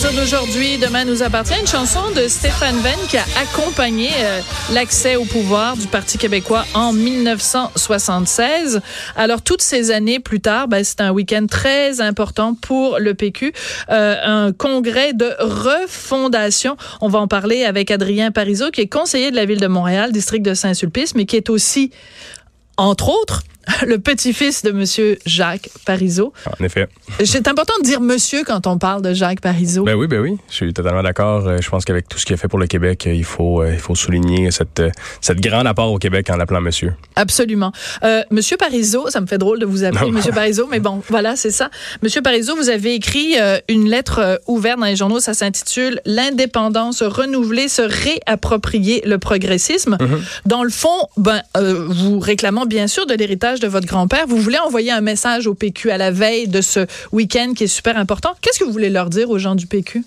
d'aujourd'hui, demain nous appartient une chanson de Stéphane Venn qui a accompagné euh, l'accès au pouvoir du Parti québécois en 1976. Alors toutes ces années plus tard, ben, c'est un week-end très important pour le PQ, euh, un congrès de refondation. On va en parler avec Adrien Parizeau qui est conseiller de la ville de Montréal, district de Saint-Sulpice, mais qui est aussi entre autres, le petit-fils de Monsieur Jacques Parizeau. En effet. C'est important de dire monsieur quand on parle de Jacques Parizeau. Ben oui, ben oui, je suis totalement d'accord. Euh, je pense qu'avec tout ce qu'il a fait pour le Québec, euh, il faut, euh, il faut souligner cette, cette grande apport au Québec en l'appelant monsieur. Absolument. Euh, monsieur Parizeau, ça me fait drôle de vous appeler Non. Monsieur Parizeau, mais bon, voilà, c'est ça. Monsieur Parizeau, vous avez écrit une lettre ouverte dans les journaux, ça s'intitule L'indépendance renouvelée, se réapproprier le progressisme. Dans le fond, ben, euh, vous réclamant bien sûr de l'héritage de votre grand-père, vous voulez envoyer un message au PQ à la veille de ce week-end qui est super important. Qu'est-ce que vous voulez leur dire aux gens du PQ?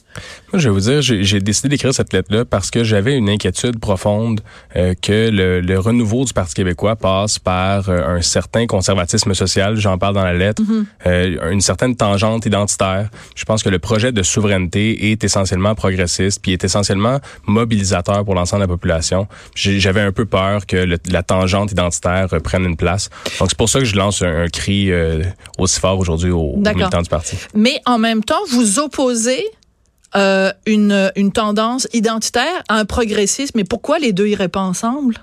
Moi, je vais vous dire, j'ai décidé d'écrire cette lettre-là parce que j'avais une inquiétude profonde euh, que le, le renouveau du Parti québécois passe par euh, un certain conservatisme social, j'en parle dans la lettre, euh, une certaine tangente identitaire. Je pense que le projet de souveraineté est essentiellement progressiste, puis est essentiellement mobilisateur pour l'ensemble de la population. J'avais un peu peur que le- la tangente identitaire prenne une place. Donc c'est pour ça que je lance un, un cri euh, aussi fort aujourd'hui aux, aux militants du parti. Mais en même temps, vous opposez euh, une, une tendance identitaire à un progressisme. Mais pourquoi les deux iraient pas ensemble?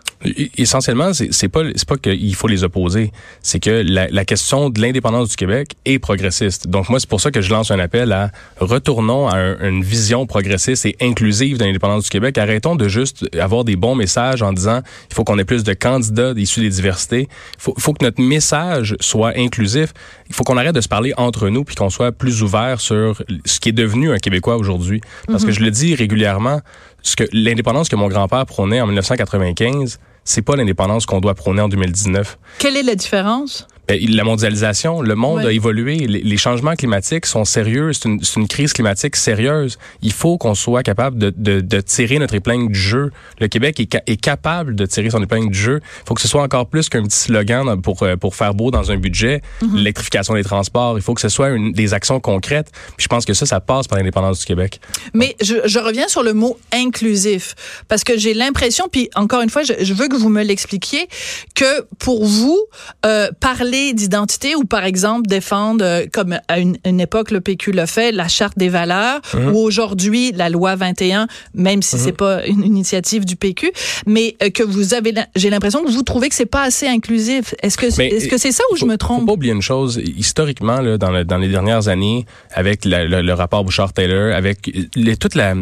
Essentiellement, c'est pas pas qu'il faut les opposer, c'est que la, question de l'indépendance du Québec est progressiste. Donc moi, c'est pour ça que je lance un appel à retournons à un- une vision progressiste et inclusive de l'indépendance du Québec. Arrêtons de juste avoir des bons messages en disant il faut qu'on ait plus de candidats issus des diversités. Il faut, faut que notre message soit inclusif. Il faut qu'on arrête de se parler entre nous puis qu'on soit plus ouvert sur ce qui est devenu un Québécois aujourd'hui. Parce que je le dis régulièrement, ce que l'indépendance que mon grand-père prônait en 1995, c'est pas l'indépendance qu'on doit prôner en 2019. Quelle est la différence? Ben, la mondialisation, le monde Ouais. a évolué, les, changements climatiques sont sérieux, c'est une, crise climatique sérieuse. Il faut qu'on soit capable de, de, de tirer notre épingle du jeu. Le Québec est, ca- est capable de tirer son épingle du jeu. Il faut que ce soit encore plus qu'un petit slogan pour, euh, pour faire beau dans un budget, Mhm. l'électrification des transports. Il faut que ce soit une, des actions concrètes. Puis je pense que ça, ça passe par l'indépendance du Québec. Mais je, je reviens sur le mot inclusif parce que j'ai l'impression, puis encore une fois, je, je veux que vous me l'expliquiez, que pour vous, euh, parler d'identité ou par exemple défendre, euh, comme à une, une époque le PQ le fait, la charte des valeurs ou aujourd'hui la loi 21, même si c'est pas une initiative du PQ, mais euh, que vous avez, j'ai l'impression que vous trouvez que c'est pas assez inclusif. Est-ce que est-ce que c'est ça ou je faut- me Faut trompe? pas oublier une chose. Historiquement, là, dans, le- dans les dernières années, avec la- le, le rapport Bouchard-Taylor, avec les- toute la,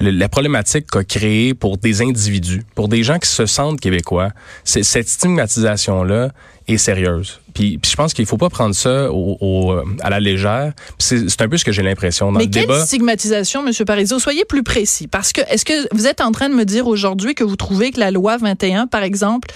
la problématique qu'a créée pour des individus, pour des gens qui se sentent québécois, c'est- cette stigmatisation-là est sérieuse. Puis, puis je pense qu'il faut pas prendre ça au, au- à la légère. C'est un peu ce que j'ai l'impression dans Mais le quelle débat. stigmatisation, Monsieur Parizeau? Soyez plus précis. Parce que, est-ce que vous êtes en train de me dire aujourd'hui que vous trouvez que la loi 21, par exemple,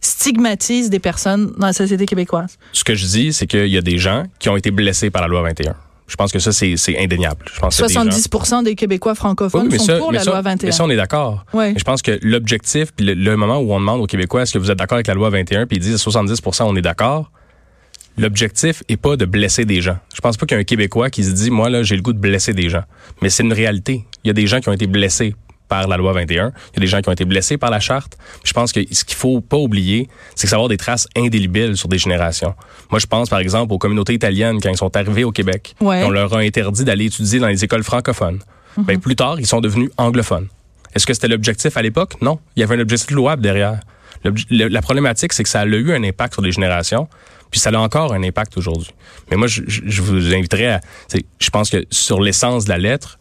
stigmatise des personnes dans la société québécoise? Ce que je dis, c'est qu'il y a des gens qui ont été blessés par la loi 21. Je pense que ça, c'est indéniable. Je pense que des gens- 70% des Québécois francophones Oui, mais sont ça, pour mais la ça- loi 21. Mais ça, on est d'accord. Je pense que l'objectif, puis le, le moment où on demande aux Québécois, est-ce que vous êtes d'accord avec la loi 21, puis ils disent 70% on est d'accord, l'objectif est pas de blesser des gens. Je pense pas qu'il y a un Québécois qui se dit, moi, là, j'ai le goût de blesser des gens. Mais c'est une réalité. Il y a des gens qui ont été blessés par la loi 21. Il y a des gens qui ont été blessés par la charte. Je pense que ce qu'il faut pas oublier, c'est que ça va avoir des traces indélébiles sur des générations. Moi, je pense, par exemple, aux communautés italiennes quand ils sont arrivés au Québec. Ouais. On leur a interdit d'aller étudier dans les écoles francophones. Ben, plus tard, ils sont devenus anglophones. Est-ce que c'était l'objectif à l'époque? Non. Il y avait un objectif louable derrière. Le- La problématique, c'est que ça a eu un impact sur les générations, puis ça a encore un impact aujourd'hui. Mais moi, je, vous inviterais à... Je pense que sur l'essence de la lettre,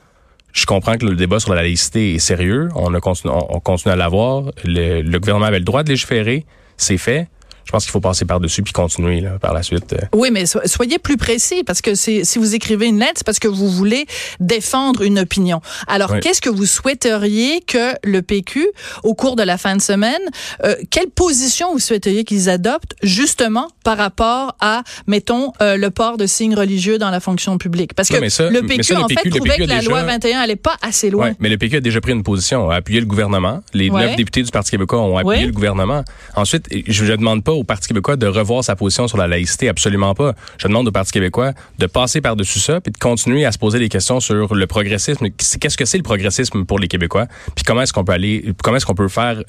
je comprends que le débat sur la laïcité est sérieux. On, a continu- on, on continue à l'avoir. Le, le gouvernement avait le droit de légiférer. C'est fait. Je pense qu'il faut passer par-dessus puis continuer là, par la suite. euh. Oui, mais so- soyez plus précis parce que si vous écrivez une lettre, c'est parce que vous voulez défendre une opinion. Alors, Oui. qu'est-ce que vous souhaiteriez que le PQ, au cours de la fin de semaine, euh, quelle position vous souhaiteriez qu'ils adoptent justement par rapport à, mettons, euh, le port de signes religieux dans la fonction publique? Parce que Non, mais ça- le PQ, ça, en fait, PQ, trouvait PQ que la déjà- loi 21 allait pas assez loin. Ouais, mais le PQ a déjà pris une position, a appuyé le gouvernement. Les Ouais. neuf députés du Parti québécois ont appuyé Ouais. le gouvernement. Ensuite, je ne demande pas au Parti québécois de revoir sa position sur la laïcité, absolument pas. Je demande au Parti québécois de passer par-dessus ça puis de continuer à se poser des questions sur le progressisme. Qu'est-ce que c'est le progressisme pour les Québécois? Puis comment est-ce qu'on peut aller, comment est-ce qu'on peut faire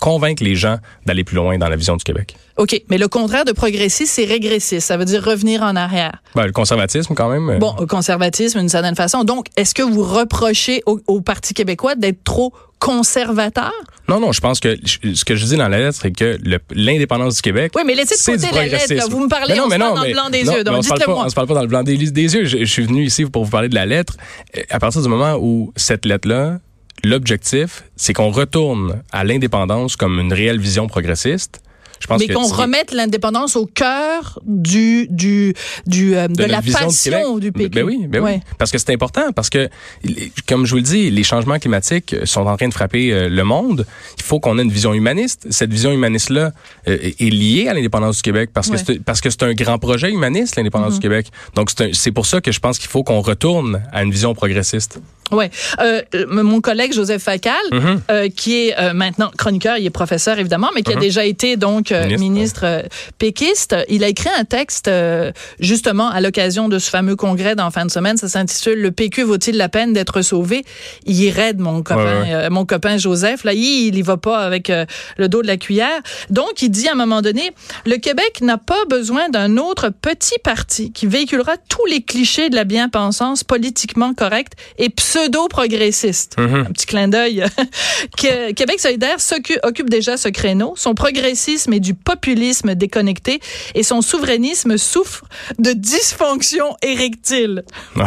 convaincre les gens d'aller plus loin dans la vision du Québec? OK, mais le contraire de progressiste, c'est régressiste. Ça veut dire revenir en arrière. Ben, le conservatisme, quand même. euh, Bon, au conservatisme d'une certaine façon. Donc, est-ce que vous reprochez au, au Parti québécois d'être trop conservateur? Non, non, je pense que je- ce que je dis dans la lettre, c'est que le- l'indépendance du Québec. Oui, mais laissez de côté la lettre. là. Vous me parlez, Mais on se parle dans mais- le blanc des non, yeux. mais Donc, on se parle dites-le pas- moi. On se parle pas dans le blanc des, des yeux. Je, je suis venu ici pour vous parler de la lettre. À partir du moment où cette lettre-là, l'objectif, c'est qu'on retourne à l'indépendance comme une réelle vision progressiste. Je pense Mais qu'on remette l'indépendance au cœur du, du, du, euh, de, la du passion du. PQ. Ben oui, ben Ouais. oui. Parce que c'est important, parce que, comme je vous le dis, les changements climatiques sont en train de frapper euh, le monde. Il faut qu'on ait une vision humaniste. Cette vision humaniste-là euh, est liée à l'indépendance du Québec parce que c'est parce que c'est un grand projet humaniste, l'indépendance Mm-hmm. du Québec. Donc, c'est un- c'est pour ça que je pense qu'il faut qu'on retourne à une vision progressiste. Ouais. Euh, mon collègue Joseph Facal, Mhm. euh, qui est euh, maintenant chroniqueur, il est professeur évidemment, mais qui a déjà été donc euh, Ministre, ministre, euh, péquiste, il a écrit un texte euh, justement à l'occasion de ce fameux congrès d'en fin de semaine. Ça s'intitule Le PQ vaut-il la peine d'être sauvé? Il est raide, mon copain, Ouais, ouais. euh, mon copain Joseph. Là, il, il y va pas avec le dos de la cuillère. Donc, il dit à un moment donné, le Québec n'a pas besoin d'un autre petit parti qui véhiculera tous les clichés de la bien-pensance politiquement correcte et pseudo-progressiste. Un petit clin d'œil. que Québec solidaire occupe déjà ce créneau. Son progressisme est du populisme déconnecté et son souverainisme souffre de dysfonction érectile. Ouais.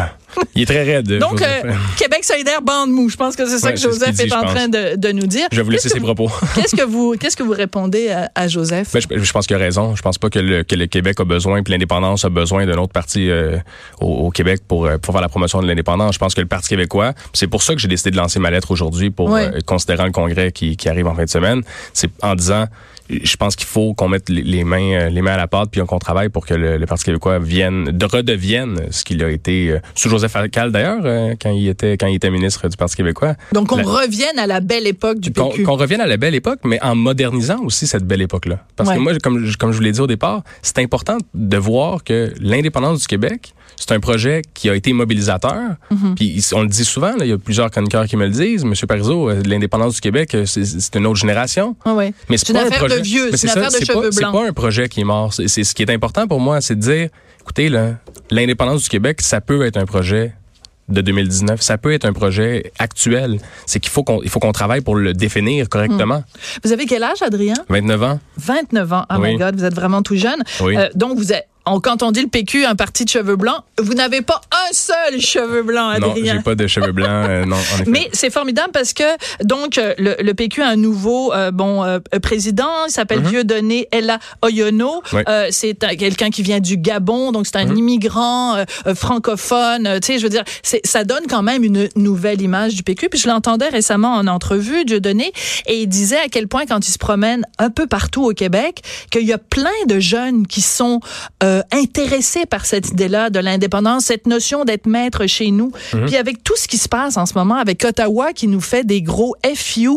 Il est très raide. Donc, Joseph. euh, Québec solidaire bande mou. Je pense que c'est ça Ouais, que Joseph dit, est en train de, de nous dire. je vais vous laisser ses propos. Qu'est-ce que vous qu'est-ce que vous répondez à, à Joseph? Ben, je, je pense qu'il a raison. Je pense pas que le, que le Québec a besoin, puis l'indépendance a besoin d'un autre parti euh, au, au Québec pour, euh, pour faire la promotion de l'indépendance. Je pense que le Parti québécois, c'est pour ça que j'ai décidé de lancer ma lettre aujourd'hui pour Ouais. euh, considérant le congrès qui, qui arrive en fin de semaine. C'est en disant, je pense qu'il faut qu'on mette les, mains euh, les mains à la pâte puis qu'on travaille pour que le, le Parti québécois vienne de redevienne ce qu'il a été euh, sous Joseph Facal d'ailleurs euh, quand il était quand il était ministre du Parti québécois. Donc on La- revienne à la belle époque du Qu'on PQ. qu'on revienne à la belle époque, mais en modernisant aussi cette belle époque-là. Parce Ouais. que moi, comme, je- comme je vous l'ai dit au départ, c'est important de voir que l'indépendance du Québec, c'est un projet qui a été mobilisateur. Mhm. Puis on le dit souvent, là, il y a plusieurs chroniqueurs qui me le disent. Monsieur Parizeau, euh, l'indépendance du Québec, euh, c'est- une autre génération. Ah ouais. Mais C'est une pas un affaire de projet- vieux, mais c'est une ça, affaire de cheveux pas, C'est blancs. pas un projet qui est mort. C'est ce qui est important pour moi, c'est de dire, écoutez, l'indépendance du Québec, ça peut être un projet de 2019. Ça peut être un projet actuel. C'est qu'il faut qu'on il faut qu'on travaille pour le définir correctement. Vous avez quel âge, Adrien? 29 ans. 29 ans. Oh Oui. my God, vous êtes vraiment tout jeune. Oui. Euh, donc vous êtes on- quand on dit le PQ, un parti de cheveux blancs, vous n'avez pas un seul cheveu blanc, Non, Adrien. j'ai pas de cheveux blancs. euh, non, en effet. Mais c'est formidable parce que donc euh, le, le PQ a un nouveau euh, bon euh, président, il s'appelle Dieudonné Ella Oyono. Oui. C'est un- quelqu'un qui vient du Gabon, donc c'est un Mhm. immigrant francophone. Tu sais, je veux dire, ça donne quand même une nouvelle image du PQ. Puis je l'entendais récemment en entrevue, Dieudonné, et il disait à quel point quand il se promène un peu partout au Québec, qu'il y a plein de jeunes qui sont euh, intéressés par cette idée-là de l'indépendance, cette notion d'être maître chez nous. Mhm. Puis avec tout ce qui se passe en ce moment, avec Ottawa qui nous fait des gros FU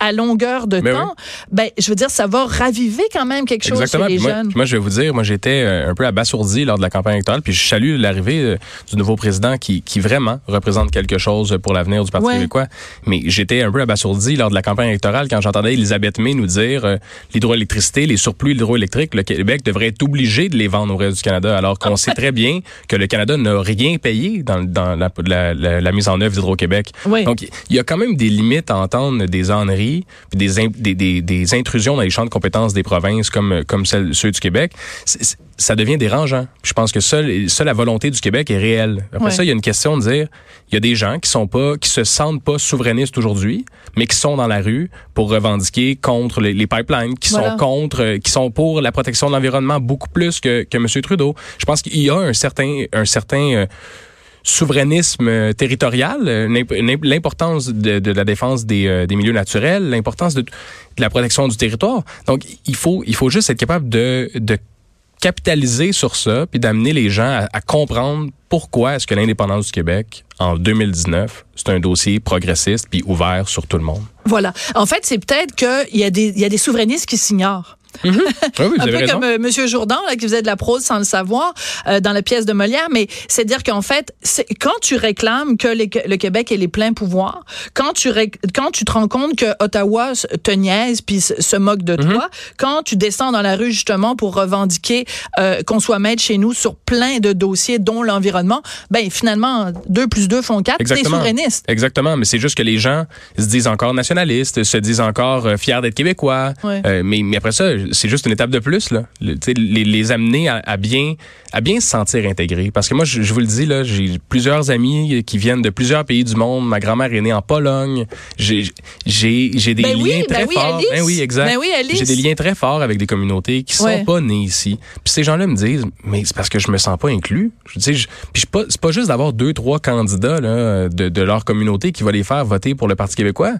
à longueur de Mhm. Ben temps, ben je veux dire, ça va raviver quand même quelque chose Exactement. chez les Puis moi, jeunes. puis moi, je vais vous dire, moi, j'étais euh, un peu abasourdi lors de la campagne électorale. Puis je salue l'arrivée euh, du nouveau président qui, qui vraiment représente quelque chose pour l'avenir du Parti Ouais. québécois. Mais j'étais un peu abasourdi lors de la campagne électorale quand j'entendais Elisabeth May nous dire euh, l'hydroélectricité, les surplus hydroélectriques, le Québec devrait être obligé de les vendre au reste du Canada, alors qu'on sait très bien que le Canada n'a rien payé dans, dans la, la- la- la mise en œuvre d'Hydro-Québec. Oui. Donc, il y a quand même des limites à entendre des âneries, puis des, in- des, des, des intrusions dans les champs de compétences des provinces comme, comme celles, ceux du Québec. Ça devient dérangeant. Puis Je pense que seule, seule la volonté du Québec est réelle. Après ça, il y a une question de dire, il y a des gens qui sont pas, qui se sentent pas souverainistes aujourd'hui, mais qui sont dans la rue pour revendiquer contre les, les pipelines, qui Voilà. sont contre, euh, qui sont pour la protection de l'environnement beaucoup plus que, que M. Trudeau. Je pense qu'il y a un certain, un certain euh, souverainisme euh, territorial, l'imp- l'imp- l'importance de, de la défense des, euh, des milieux naturels, l'importance de, de la protection du territoire. Donc, il faut, il faut juste être capable de, de capitaliser sur ça, puis d'amener les gens à, comprendre pourquoi est-ce que l'indépendance du Québec, en 2019, c'est un dossier progressiste puis ouvert sur tout le monde. Voilà. En fait, c'est peut-être qu'il y, y a des souverainistes qui s'ignorent. Oui, oui, vous un avez peu raison. comme euh, Monsieur Jourdan là, qui faisait de la prose sans le savoir euh, dans la pièce de Molière, mais c'est dire qu'en fait, quand tu réclames que les- le Québec ait les pleins pouvoirs, quand tu ré- quand tu te rends compte que Ottawa te niaise puis se, se moque de toi, quand tu descends dans la rue justement pour revendiquer euh, qu'on soit maître chez nous sur plein de dossiers dont l'environnement, ben finalement deux plus deux font quatre, t'es souverainiste. Exactement, mais c'est juste que les gens se disent encore nationalistes, se disent encore euh, fiers d'être québécois. Ouais. Mais, mais après ça, c'est juste une étape de plus là. Le- les, les amener à, à bien à bien se sentir intégrés. Parce que moi, je, je vous le dis là, j'ai plusieurs amis qui viennent de plusieurs pays du monde. Ma grand-mère est née en Pologne. J'ai j'ai des Ben oui, liens ben très oui, forts. Alice. Ben oui, exact. Ben oui. J'ai des liens très forts avec des communautés qui sont Ouais. pas nées ici. Puis ces gens-là me disent, mais c'est parce que je me sens pas inclus. Je dis, puis pas, c'est pas juste d'avoir deux, trois candidats là, de, de leur communauté qui va les faire voter pour le Parti québécois.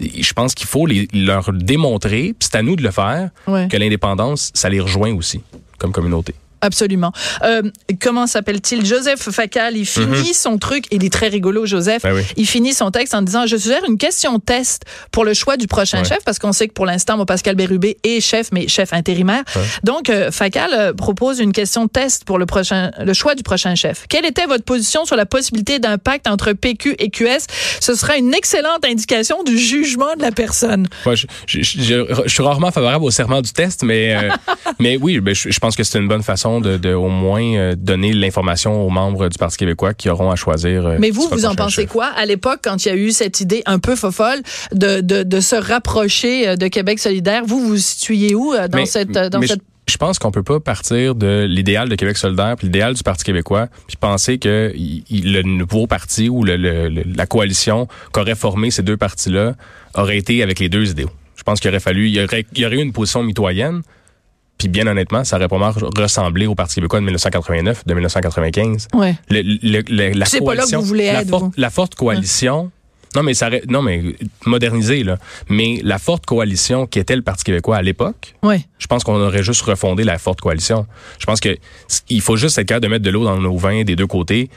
Je pense qu'il faut les, leur démontrer, puis c'est à nous de le faire, Ouais. Que l'indépendance, ça les rejoint aussi comme communauté. Absolument. Euh, comment s'appelle-t-il? Joseph Facal, il finit son truc, il est très rigolo, Joseph. Ben oui. Il finit son texte en disant, je suggère une question test pour le choix du prochain Ouais. chef, parce qu'on sait que pour l'instant, Pascal Bérubé est chef, mais chef intérimaire. Donc, euh, Facal euh, propose une question test pour le prochain, le choix du prochain chef. Quelle était votre position sur la possibilité d'un pacte entre PQ et QS? Ce sera une excellente indication du jugement de la personne. Je, je, je- je suis rarement favorable au serment du test, mais, mais oui, ben, je pense que c'est une bonne façon de, de au moins euh, donner l'information aux membres du Parti québécois qui auront à choisir. euh, Mais vous, vous en pensez chef. quoi? À l'époque quand il y a eu cette idée un peu fofolle de, de, de se rapprocher euh, de Québec solidaire? Vous, vous vous situez où dans Mais- cette... Dans cette... je, je pense qu'on peut pas partir de l'idéal de Québec solidaire puis l'idéal du Parti québécois puis penser que le nouveau parti ou le- le- le- la coalition qu'aurait formé ces deux partis-là aurait été avec les deux idéaux. Je pense qu'il aurait fallu, il y aurait, il y aurait eu une position mitoyenne. Puis bien honnêtement, ça aurait pas mal ressemblé au Parti québécois de 1989, de 1995. Ouais. Le, le- le- la C'est pas là que vous voulez la être, forte, vous. la forte coalition. Non mais ça non mais modernisé là. Mais la forte coalition qui était le Parti québécois à l'époque, Ouais. je pense qu'on aurait juste refondé la forte coalition. Je pense que il faut juste être capable de mettre de l'eau dans nos vins des deux côtés,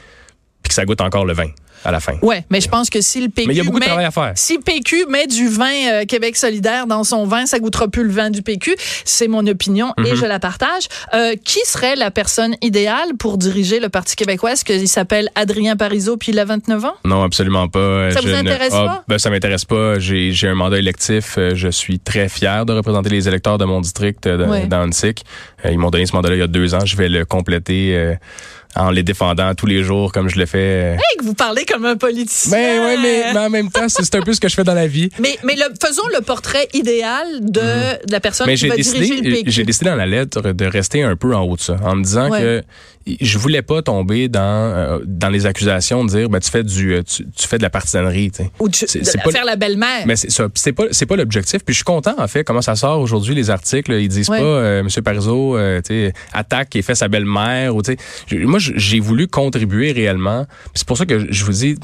puis que ça goûte encore le vin à la fin. Ouais, mais je pense que si le PQ Mais il y a beaucoup de met- travail à faire. Si PQ met du vin euh, Québec solidaire dans son vin, ça goûtera plus le vin du PQ. C'est mon opinion Mhm. et je la partage. Euh, qui serait la personne idéale pour diriger le Parti québécois? Est-ce qu'il s'appelle Adrien Parizeau puis il a 29 ans? Non, absolument pas. Ça Je vous ne- intéresse Ah, pas? Ben, ça m'intéresse pas. J'ai j'ai un mandat électif. Euh, Je suis très fier de représenter les électeurs de mon district euh, de- Ouais. dans Annecy. Euh, Ils m'ont donné ce mandat-là il y a deux ans. Je vais le compléter euh, en les défendant tous les jours comme je le fais. Hey, que vous parlez comme un politicien. Ben ouais, mais, mais en même temps, c'est un peu ce que je fais dans la vie. Mais, mais le, faisons le portrait idéal de, de la personne Mhm. Mais qui va diriger le décidé, PQ. j'ai décidé dans la lettre de rester un peu en haut de ça, en me disant Ouais. que je voulais pas tomber dans euh, dans les accusations de dire ben tu fais du euh, tu, tu fais de la partisanerie, tu sais. Ou de, C'est- de c'est la- pas- faire la belle-mère. Mais c'est c'est pas c'est pas l'objectif. Puis je suis content en fait comment ça sort aujourd'hui les articles. Ils disent Ouais. pas euh, Monsieur Parizeau, euh, tu sais, attaque et fait sa belle-mère ou tu sais. Moi j'ai voulu contribuer réellement. Puis C'est pour ça que je vous dis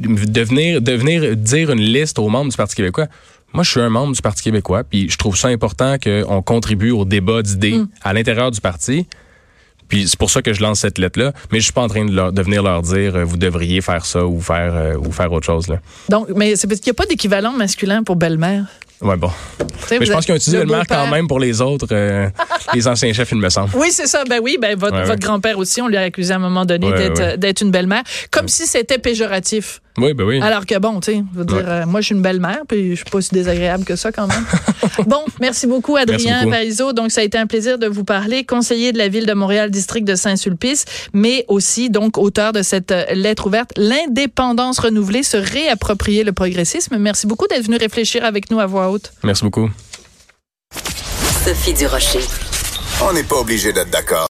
de venir, de venir dire une liste aux membres du Parti québécois. Moi, je suis un membre du Parti québécois, puis je trouve ça important qu'on contribue au débat d'idées Mm. à l'intérieur du parti. Puis c'est pour ça que je lance cette lettre-là. Mais je suis pas en train de, leur- de venir leur dire euh, vous devriez faire ça ou faire euh, ou faire autre chose là. Donc, mais c'est parce qu'il n'y a pas d'équivalent masculin pour belle-mère. Ouais bon. Mais je pense qu'ils ont utilisé le maire quand même pour les autres, euh, les anciens chefs, il me semble. Oui, c'est ça. Ben oui, ben votre, Ouais, ouais. votre grand-père aussi, on lui a accusé à un moment donné d'être une belle-mère, comme si c'était péjoratif. Oui, ben oui. Alors que bon, tu sais, je veux dire, Ouais. euh, moi, je suis une belle-mère, puis je suis pas si désagréable que ça quand même. bon, merci beaucoup, Adrien. Parizeau. Donc, ça a été un plaisir de vous parler, conseiller de la ville de Montréal, district de Saint-Sulpice, mais aussi, donc, auteur de cette euh, lettre ouverte, l'indépendance renouvelée, se réapproprier le progressisme. Merci beaucoup d'être venu réfléchir avec nous à voix haute. Merci beaucoup. Sophie Durocher. On n'est pas obligé d'être d'accord.